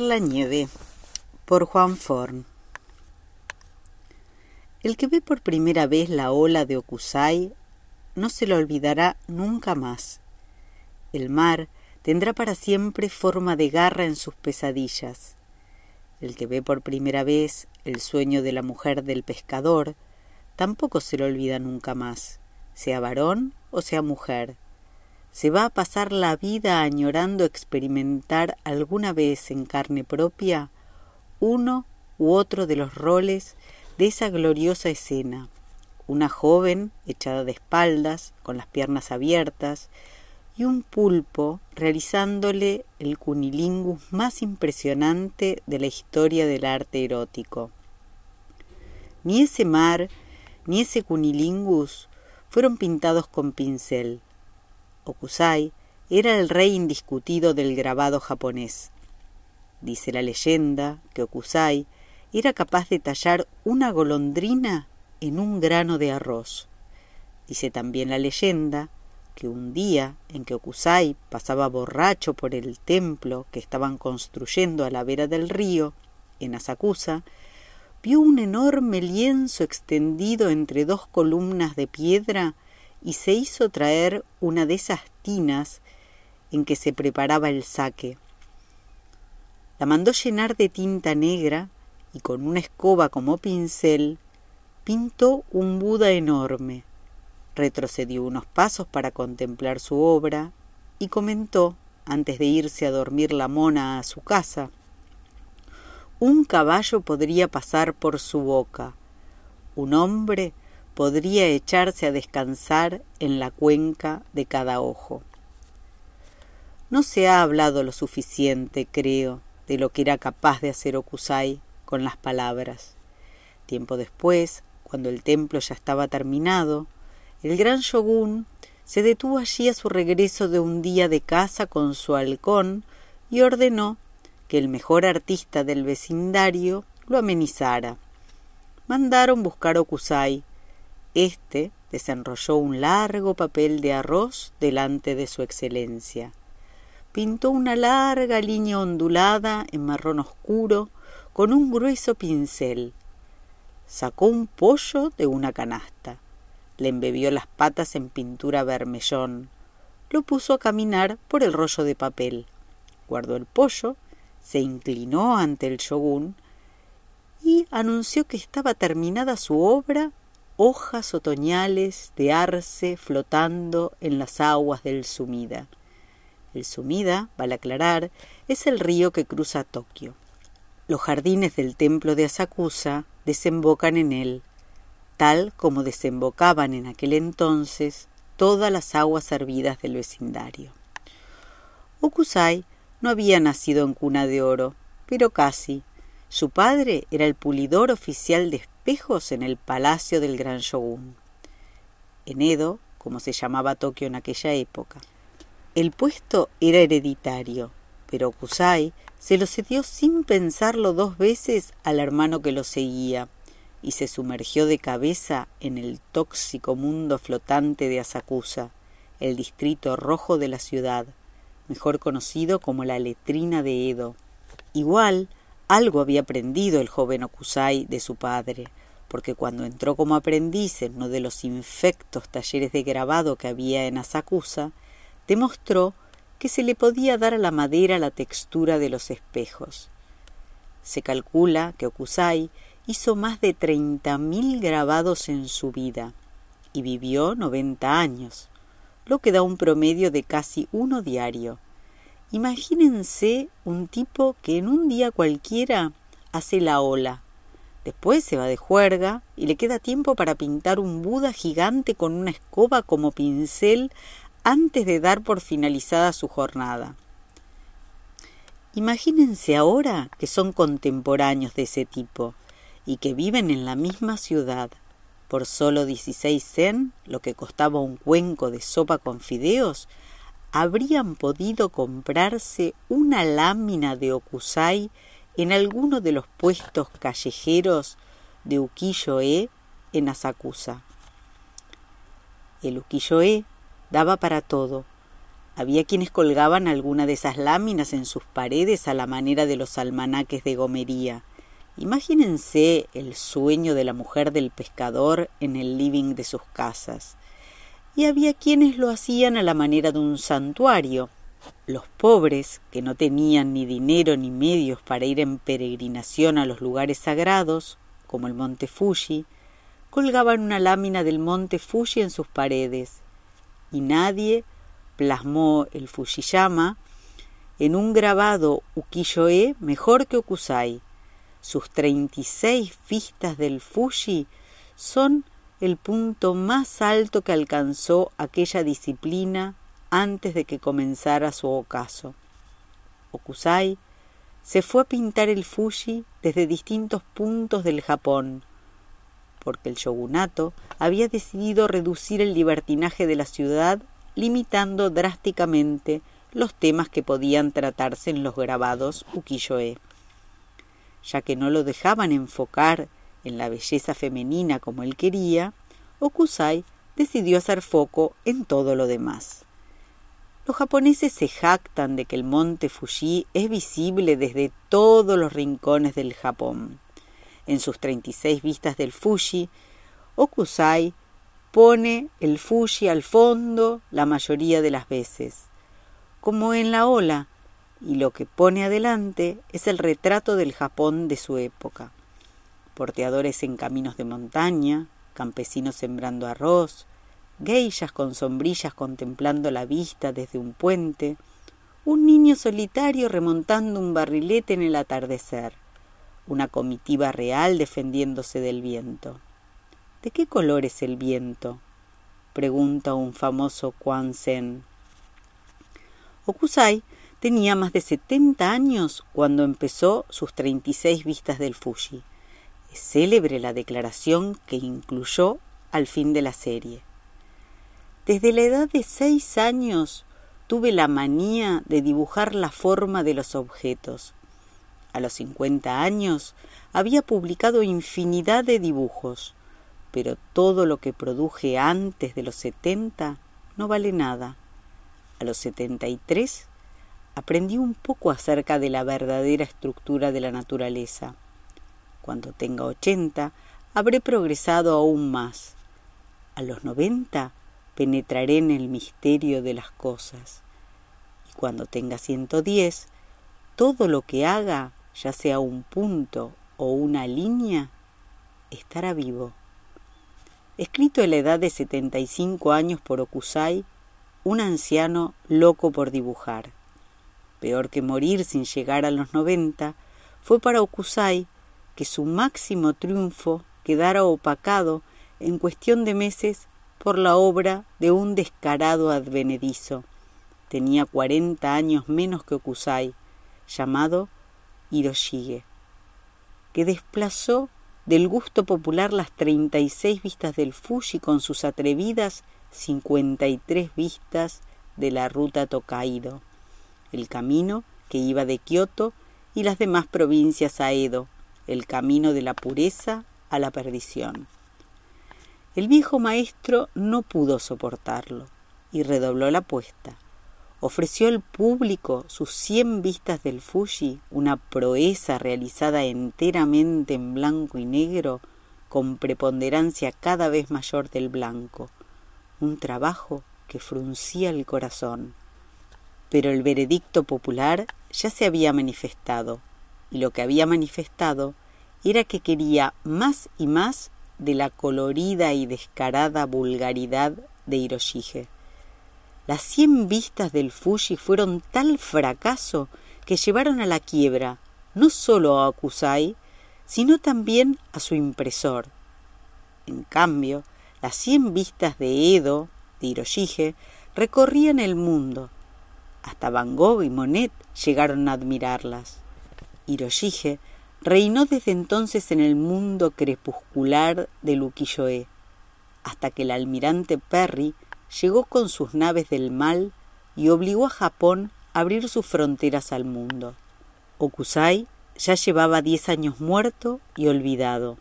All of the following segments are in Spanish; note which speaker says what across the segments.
Speaker 1: La nieve por Juan Forn El que ve por primera vez la ola de Okusai no se lo olvidará nunca más. El mar tendrá para siempre forma de garra en sus pesadillas. El que ve por primera vez el sueño de la mujer del pescador tampoco se lo olvida nunca más, sea varón o sea mujer se va a pasar la vida añorando experimentar alguna vez en carne propia uno u otro de los roles de esa gloriosa escena. Una joven echada de espaldas, con las piernas abiertas, y un pulpo realizándole el cunilingus más impresionante de la historia del arte erótico. Ni ese mar, ni ese cunilingus fueron pintados con pincel, Okusai era el rey indiscutido del grabado japonés. Dice la leyenda que Okusai era capaz de tallar una golondrina en un grano de arroz. Dice también la leyenda que un día en que Okusai pasaba borracho por el templo que estaban construyendo a la vera del río, en Asakusa, vio un enorme lienzo extendido entre dos columnas de piedra y se hizo traer una de esas tinas en que se preparaba el saque. La mandó llenar de tinta negra y con una escoba como pincel pintó un Buda enorme. Retrocedió unos pasos para contemplar su obra y comentó, antes de irse a dormir la mona a su casa, un caballo podría pasar por su boca, un hombre podría echarse a descansar en la cuenca de cada ojo. No se ha hablado lo suficiente, creo, de lo que era capaz de hacer Okusai con las palabras. Tiempo después, cuando el templo ya estaba terminado, el gran shogun se detuvo allí a su regreso de un día de caza con su halcón y ordenó que el mejor artista del vecindario lo amenizara. Mandaron buscar Okusai, este desenrolló un largo papel de arroz delante de su excelencia. Pintó una larga línea ondulada en marrón oscuro con un grueso pincel. Sacó un pollo de una canasta. Le embebió las patas en pintura vermellón. Lo puso a caminar por el rollo de papel. Guardó el pollo, se inclinó ante el shogun y anunció que estaba terminada su obra hojas otoñales de arce flotando en las aguas del Sumida. El Sumida, vale aclarar, es el río que cruza Tokio. Los jardines del templo de Asakusa desembocan en él, tal como desembocaban en aquel entonces todas las aguas hervidas del vecindario. Okusai no había nacido en cuna de oro, pero casi. Su padre era el pulidor oficial de espejos en el palacio del gran shogun. En Edo, como se llamaba Tokio en aquella época. El puesto era hereditario, pero Kusai se lo cedió sin pensarlo dos veces al hermano que lo seguía, y se sumergió de cabeza en el tóxico mundo flotante de Asakusa, el distrito rojo de la ciudad, mejor conocido como la letrina de Edo. Igual algo había aprendido el joven Okusai de su padre, porque cuando entró como aprendiz en uno de los infectos talleres de grabado que había en Asakusa, demostró que se le podía dar a la madera la textura de los espejos. Se calcula que Okusai hizo más de treinta mil grabados en su vida y vivió noventa años, lo que da un promedio de casi uno diario, Imagínense un tipo que en un día cualquiera hace la ola, después se va de juerga y le queda tiempo para pintar un Buda gigante con una escoba como pincel antes de dar por finalizada su jornada. Imagínense ahora que son contemporáneos de ese tipo y que viven en la misma ciudad. Por solo 16 zen, lo que costaba un cuenco de sopa con fideos, habrían podido comprarse una lámina de okusai en alguno de los puestos callejeros de ukiyo-e en Asakusa. El ukiyo-e daba para todo, Había quienes colgaban alguna de esas láminas en sus paredes a la manera de los almanaques de gomería. Imagínense el sueño de la mujer del pescador en el living de sus casas. Y había quienes lo hacían a la manera de un santuario. Los pobres, que no tenían ni dinero ni medios para ir en peregrinación a los lugares sagrados, como el monte Fuji, colgaban una lámina del monte Fuji en sus paredes, y nadie plasmó el Fujiyama en un grabado ukiyo-e mejor que Okusai. Sus 36 vistas del Fuji son el punto más alto que alcanzó aquella disciplina antes de que comenzara su ocaso. Okusai se fue a pintar el Fuji desde distintos puntos del Japón, porque el shogunato había decidido reducir el libertinaje de la ciudad limitando drásticamente los temas que podían tratarse en los grabados ukiyo-e. Ya que no lo dejaban enfocar en la belleza femenina como él quería, Okusai decidió hacer foco en todo lo demás. Los japoneses se jactan de que el monte Fuji es visible desde todos los rincones del Japón. En sus 36 vistas del Fuji, Okusai pone el Fuji al fondo la mayoría de las veces, como en la ola, y lo que pone adelante es el retrato del Japón de su época. Porteadores en caminos de montaña, campesinos sembrando arroz, geishas con sombrillas contemplando la vista desde un puente, un niño solitario remontando un barrilete en el atardecer, una comitiva real defendiéndose del viento. ¿De qué color es el viento? pregunta un famoso Quan Sen. Okusai tenía más de setenta años cuando empezó sus treinta y seis vistas del Fuji. Célebre la declaración que incluyó al fin de la serie. Desde la edad de seis años tuve la manía de dibujar la forma de los objetos. A los cincuenta años había publicado infinidad de dibujos pero todo lo que produje antes de los setenta no vale nada. A los setenta y tres aprendí un poco acerca de la verdadera estructura de la naturaleza. Cuando tenga ochenta habré progresado aún más. A los noventa penetraré en el misterio de las cosas. Y cuando tenga ciento diez, todo lo que haga, ya sea un punto o una línea, estará vivo escrito a la edad de setenta y cinco años por Okusai, un anciano loco por dibujar. Peor que morir sin llegar a los noventa, fue para Okusai que su máximo triunfo quedara opacado en cuestión de meses por la obra de un descarado advenedizo. Tenía cuarenta años menos que Okusai, llamado Hiroshige, que desplazó del gusto popular las treinta y seis vistas del Fuji con sus atrevidas cincuenta y tres vistas de la ruta Tokaido, el camino que iba de Kioto y las demás provincias a Edo, el camino de la pureza a la perdición. El viejo maestro no pudo soportarlo y redobló la apuesta ofreció al público sus cien vistas del Fuji, una proeza realizada enteramente en blanco y negro, con preponderancia cada vez mayor del blanco, un trabajo que fruncía el corazón. Pero el veredicto popular ya se había manifestado, y lo que había manifestado era que quería más y más de la colorida y descarada vulgaridad de Hiroshige. Las cien vistas del Fuji fueron tal fracaso que llevaron a la quiebra no solo a Akusai, sino también a su impresor. En cambio, las cien vistas de Edo, de Hiroshige, recorrían el mundo. Hasta Van Gogh y Monet llegaron a admirarlas. Hiroshige reinó desde entonces en el mundo crepuscular del ukiyo-e, hasta que el almirante Perry llegó con sus naves del mal y obligó a Japón a abrir sus fronteras al mundo. Okusai ya llevaba diez años muerto y olvidado.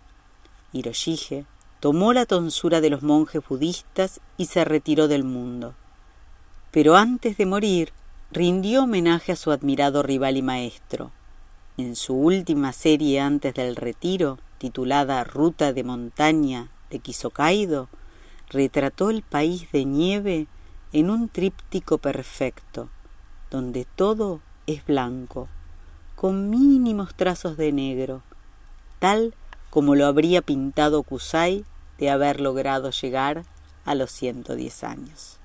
Speaker 1: Hiroshige tomó la tonsura de los monjes budistas y se retiró del mundo. Pero antes de morir, rindió homenaje a su admirado rival y maestro. En su última serie antes del retiro, titulada Ruta de Montaña de Quisocaido, retrató el país de nieve en un tríptico perfecto, donde todo es blanco, con mínimos trazos de negro, tal como lo habría pintado Kusai de haber logrado llegar a los 110 años.